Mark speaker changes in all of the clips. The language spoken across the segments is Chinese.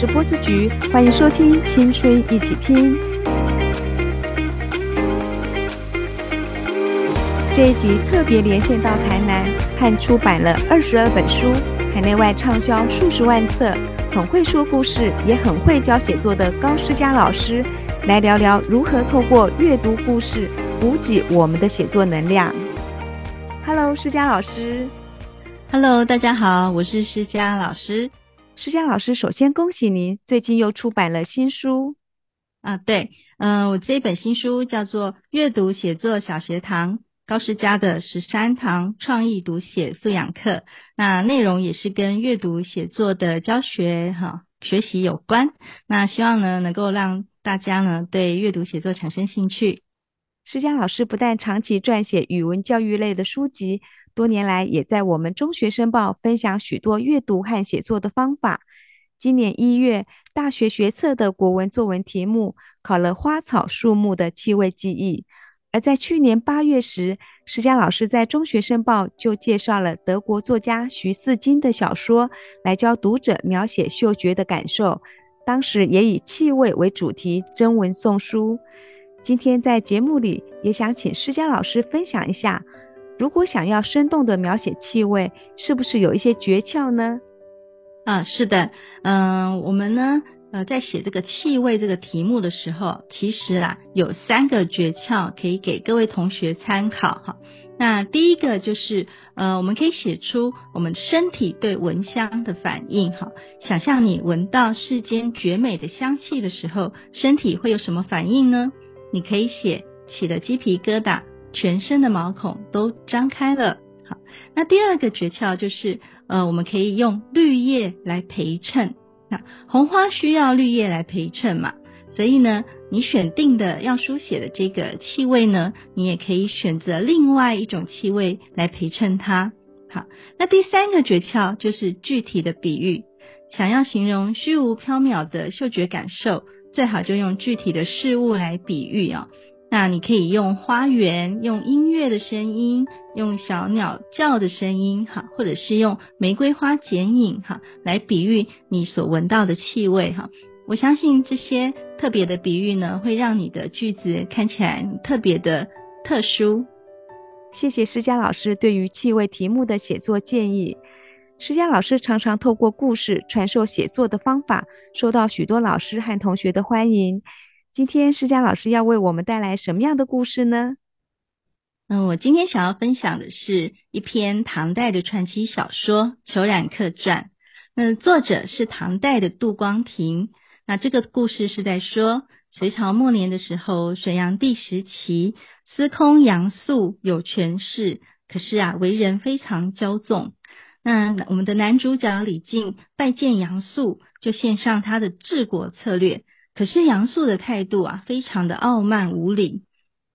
Speaker 1: 是波斯菊，欢迎收听《青春一起听》。这一集特别连线到台南，和出版了二十二本书、海内外畅销数十万册、很会说故事，也很会教写作的高诗佳老师，来聊聊如何透过阅读故事补给我们的写作能量。Hello，诗佳老师。
Speaker 2: Hello，大家好，我是诗佳老师。
Speaker 1: 诗佳老师，首先恭喜您最近又出版了新书
Speaker 2: 啊！对，嗯，我这本新书叫做《阅读写作小学堂》，高诗佳的十三堂创意读写素养课。那内容也是跟阅读写作的教学哈学习有关。那希望呢，能够让大家呢对阅读写作产生兴趣。
Speaker 1: 施佳老师不但长期撰写语文教育类的书籍。多年来，也在我们中学生报分享许多阅读和写作的方法。今年一月，大学学测的国文作文题目考了花草树木的气味记忆。而在去年八月时，施佳老师在中学生报就介绍了德国作家徐四金的小说，来教读者描写嗅觉的感受。当时也以气味为主题征文送书。今天在节目里，也想请施佳老师分享一下。如果想要生动的描写气味，是不是有一些诀窍呢？
Speaker 2: 啊，是的，嗯，我们呢，呃，在写这个气味这个题目的时候，其实啊，有三个诀窍可以给各位同学参考哈。那第一个就是，呃，我们可以写出我们身体对闻香的反应哈。想象你闻到世间绝美的香气的时候，身体会有什么反应呢？你可以写起了鸡皮疙瘩。全身的毛孔都张开了。好，那第二个诀窍就是，呃，我们可以用绿叶来陪衬。那红花需要绿叶来陪衬嘛？所以呢，你选定的要书写的这个气味呢，你也可以选择另外一种气味来陪衬它。好，那第三个诀窍就是具体的比喻。想要形容虚无缥缈的嗅觉感受，最好就用具体的事物来比喻啊。那你可以用花园、用音乐的声音、用小鸟叫的声音，哈，或者是用玫瑰花剪影，哈，来比喻你所闻到的气味，哈。我相信这些特别的比喻呢，会让你的句子看起来特别的特殊。
Speaker 1: 谢谢施佳老师对于气味题目的写作建议。施佳老师常常透过故事传授写作的方法，受到许多老师和同学的欢迎。今天施佳老师要为我们带来什么样的故事呢？
Speaker 2: 嗯，我今天想要分享的是一篇唐代的传奇小说《裘染客传》。那作者是唐代的杜光庭。那这个故事是在说隋朝末年的时候，隋炀帝时期，司空杨素有权势，可是啊，为人非常骄纵。那我们的男主角李靖拜见杨素，就献上他的治国策略。可是杨素的态度啊，非常的傲慢无礼。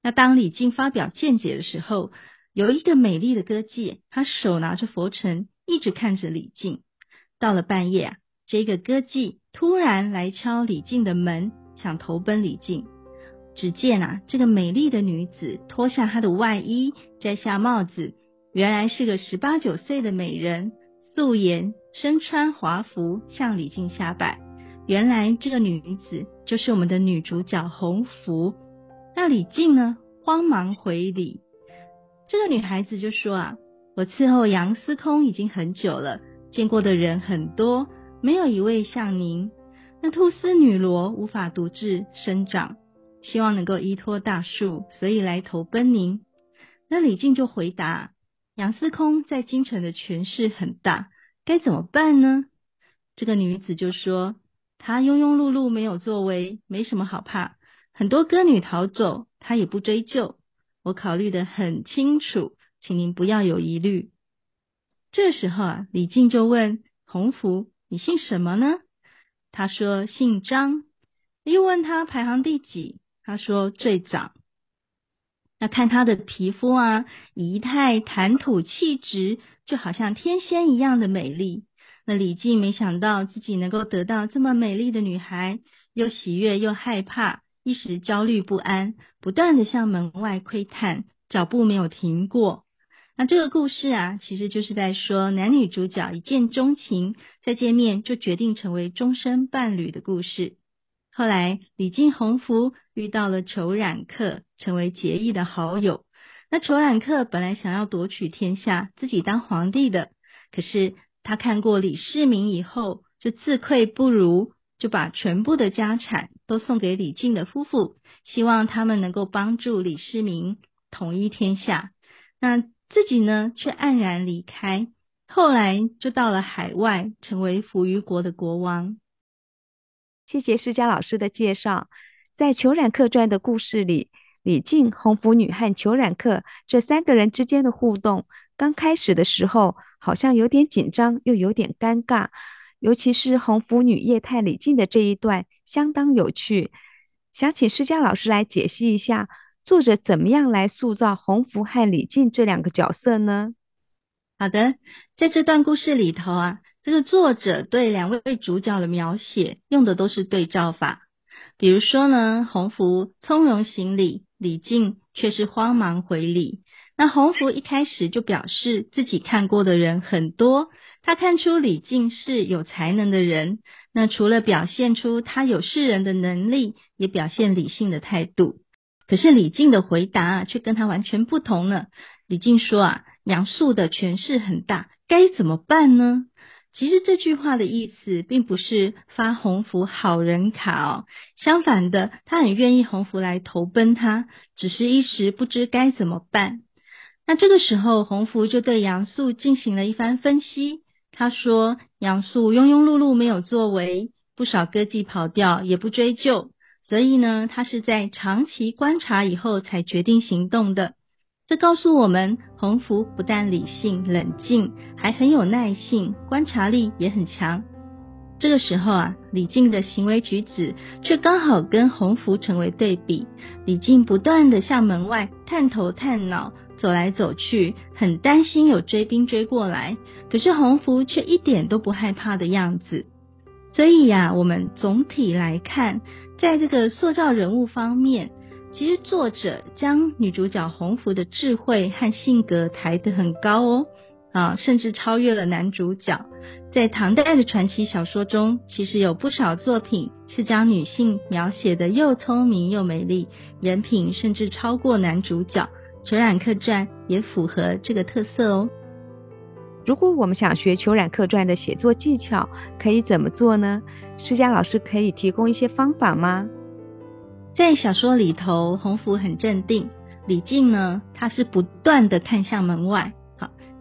Speaker 2: 那当李靖发表见解的时候，有一个美丽的歌妓，她手拿着佛尘，一直看着李靖。到了半夜啊，这个歌妓突然来敲李靖的门，想投奔李靖。只见啊，这个美丽的女子脱下她的外衣，摘下帽子，原来是个十八九岁的美人，素颜，身穿华服，向李靖下拜。原来这个女子就是我们的女主角洪福。那李靖呢，慌忙回礼。这个女孩子就说啊：“我伺候杨司空已经很久了，见过的人很多，没有一位像您。那菟丝女罗无法独自生长，希望能够依托大树，所以来投奔您。”那李靖就回答：“杨司空在京城的权势很大，该怎么办呢？”这个女子就说。他庸庸碌碌，没有作为，没什么好怕。很多歌女逃走，他也不追究。我考虑的很清楚，请您不要有疑虑。这时候啊，李靖就问洪福：“你姓什么呢？”他说：“姓张。”又问他排行第几，他说：“最长。”那看他的皮肤啊，仪态、谈吐、气质，就好像天仙一样的美丽。那李靖没想到自己能够得到这么美丽的女孩，又喜悦又害怕，一时焦虑不安，不断的向门外窥探，脚步没有停过。那这个故事啊，其实就是在说男女主角一见钟情，再见面就决定成为终身伴侣的故事。后来李靖、洪福遇到了裘冉克，成为结义的好友。那裘冉克本来想要夺取天下，自己当皇帝的，可是他看过李世民以后，就自愧不如，就把全部的家产都送给李靖的夫妇，希望他们能够帮助李世民统一天下。那自己呢，却黯然离开。后来就到了海外，成为扶余国的国王。
Speaker 1: 谢谢施佳老师的介绍。在《裘冉客传》的故事里，李靖、红拂女和裘冉客这三个人之间的互动，刚开始的时候好像有点紧张，又有点尴尬。尤其是红拂女夜探李靖的这一段，相当有趣。想请施佳老师来解析一下，作者怎么样来塑造红拂和李靖这两个角色呢？
Speaker 2: 好的，在这段故事里头啊。这个作者对两位主角的描写用的都是对照法，比如说呢，洪福从容行礼，李靖却是慌忙回礼。那洪福一开始就表示自己看过的人很多，他看出李靖是有才能的人。那除了表现出他有世人的能力，也表现理性的态度。可是李靖的回答却跟他完全不同了。李靖说啊，杨素的权势很大，该怎么办呢？其实这句话的意思并不是发洪福好人卡哦，相反的，他很愿意洪福来投奔他，只是一时不知该怎么办。那这个时候，洪福就对杨素进行了一番分析。他说：“杨素庸庸碌碌，没有作为，不少歌妓跑掉，也不追究，所以呢，他是在长期观察以后才决定行动的。”这告诉我们，洪福不但理性冷静，还很有耐性，观察力也很强。这个时候啊，李靖的行为举止却刚好跟洪福成为对比。李靖不断的向门外探头探脑，走来走去，很担心有追兵追过来。可是洪福却一点都不害怕的样子。所以呀，我们总体来看，在这个塑造人物方面。其实作者将女主角红福的智慧和性格抬得很高哦，啊，甚至超越了男主角。在唐代的传奇小说中，其实有不少作品是将女性描写的又聪明又美丽，人品甚至超过男主角。《裘染客传》也符合这个特色哦。
Speaker 1: 如果我们想学《裘冉客传》的写作技巧，可以怎么做呢？施佳老师可以提供一些方法吗？
Speaker 2: 在小说里头，洪福很镇定，李靖呢，他是不断的看向门外。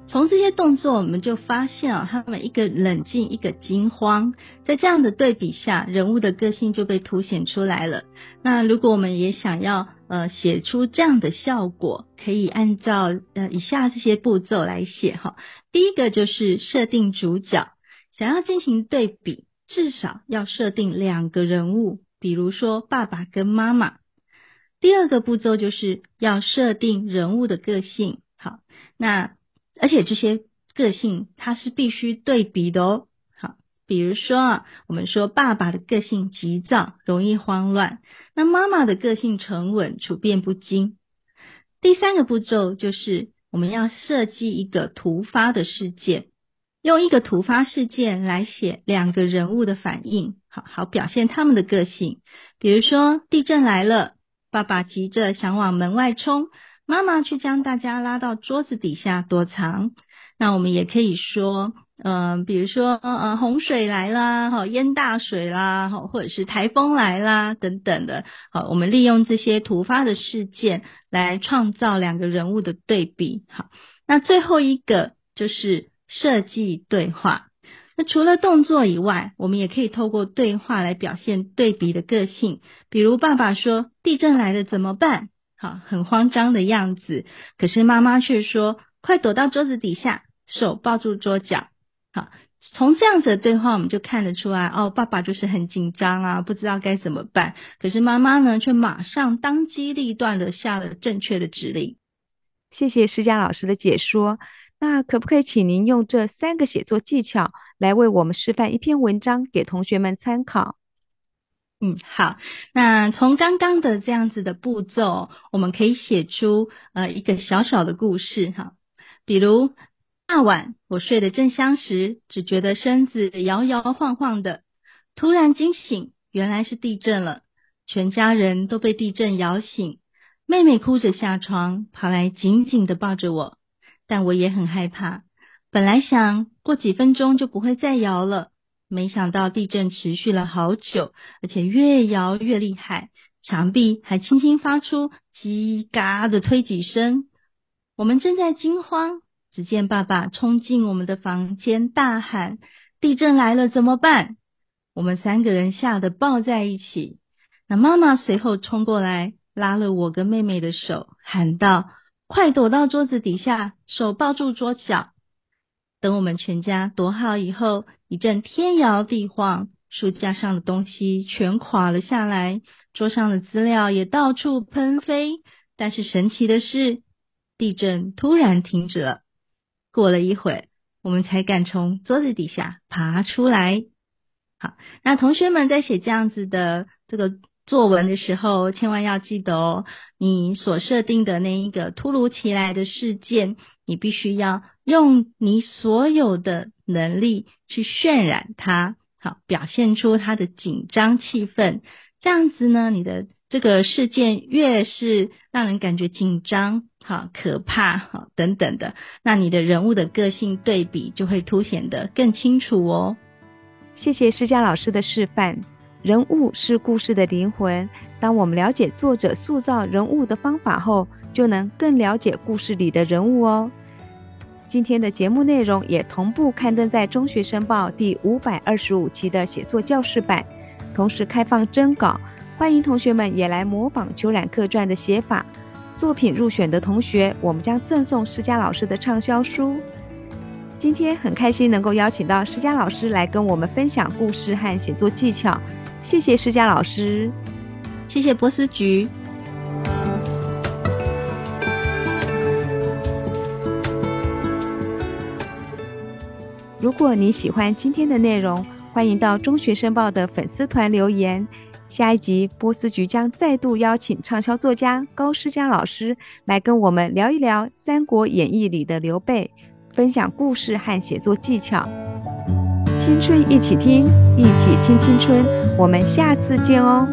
Speaker 2: 从这些动作，我们就发现啊，他们一个冷静，一个惊慌，在这样的对比下，人物的个性就被凸显出来了。那如果我们也想要呃写出这样的效果，可以按照呃以下这些步骤来写哈。第一个就是设定主角，想要进行对比，至少要设定两个人物。比如说爸爸跟妈妈，第二个步骤就是要设定人物的个性。好，那而且这些个性它是必须对比的哦。好，比如说啊，我们说爸爸的个性急躁，容易慌乱；那妈妈的个性沉稳，处变不惊。第三个步骤就是我们要设计一个突发的事件。用一个突发事件来写两个人物的反应，好好表现他们的个性。比如说地震来了，爸爸急着想往门外冲，妈妈去将大家拉到桌子底下躲藏。那我们也可以说，嗯，比如说呃洪水来啦，好淹大水啦，好或者是台风来啦等等的。好，我们利用这些突发的事件来创造两个人物的对比。好，那最后一个就是。设计对话，那除了动作以外，我们也可以透过对话来表现对比的个性。比如爸爸说：“地震来了怎么办？”啊，很慌张的样子。可是妈妈却说：“快躲到桌子底下，手抱住桌角。”好，从这样子的对话，我们就看得出来，哦，爸爸就是很紧张啊，不知道该怎么办。可是妈妈呢，却马上当机立断的下了正确的指令。
Speaker 1: 谢谢施佳老师的解说。那可不可以请您用这三个写作技巧来为我们示范一篇文章给同学们参考？
Speaker 2: 嗯，好。那从刚刚的这样子的步骤，我们可以写出呃一个小小的故事哈。比如那晚我睡得正香时，只觉得身子摇摇晃晃的，突然惊醒，原来是地震了，全家人都被地震摇醒。妹妹哭着下床，跑来紧紧的抱着我，但我也很害怕。本来想过几分钟就不会再摇了，没想到地震持续了好久，而且越摇越厉害，墙壁还轻轻发出“叽嘎”的推挤声。我们正在惊慌，只见爸爸冲进我们的房间，大喊：“地震来了，怎么办？”我们三个人吓得抱在一起。那妈妈随后冲过来。拉了我跟妹妹的手，喊道：“快躲到桌子底下，手抱住桌角。”等我们全家躲好以后，一阵天摇地晃，书架上的东西全垮了下来，桌上的资料也到处喷飞。但是神奇的是，地震突然停止了。过了一会，我们才敢从桌子底下爬出来。好，那同学们在写这样子的这个。作文的时候，千万要记得哦，你所设定的那一个突如其来的事件，你必须要用你所有的能力去渲染它，好，表现出它的紧张气氛。这样子呢，你的这个事件越是让人感觉紧张、好可怕、好等等的，那你的人物的个性对比就会凸显得更清楚哦。
Speaker 1: 谢谢施佳老师的示范。人物是故事的灵魂。当我们了解作者塑造人物的方法后，就能更了解故事里的人物哦。今天的节目内容也同步刊登在《中学生报》第五百二十五期的写作教室版，同时开放征稿，欢迎同学们也来模仿《裘冉客传》的写法。作品入选的同学，我们将赠送施佳老师的畅销书。今天很开心能够邀请到施佳老师来跟我们分享故事和写作技巧。谢谢施佳老师，
Speaker 2: 谢谢波斯菊。
Speaker 1: 如果你喜欢今天的内容，欢迎到中学生报的粉丝团留言。下一集波斯菊将再度邀请畅销作家高诗佳老师来跟我们聊一聊《三国演义》里的刘备，分享故事和写作技巧。青春一起听，一起听青春。我们下次见哦。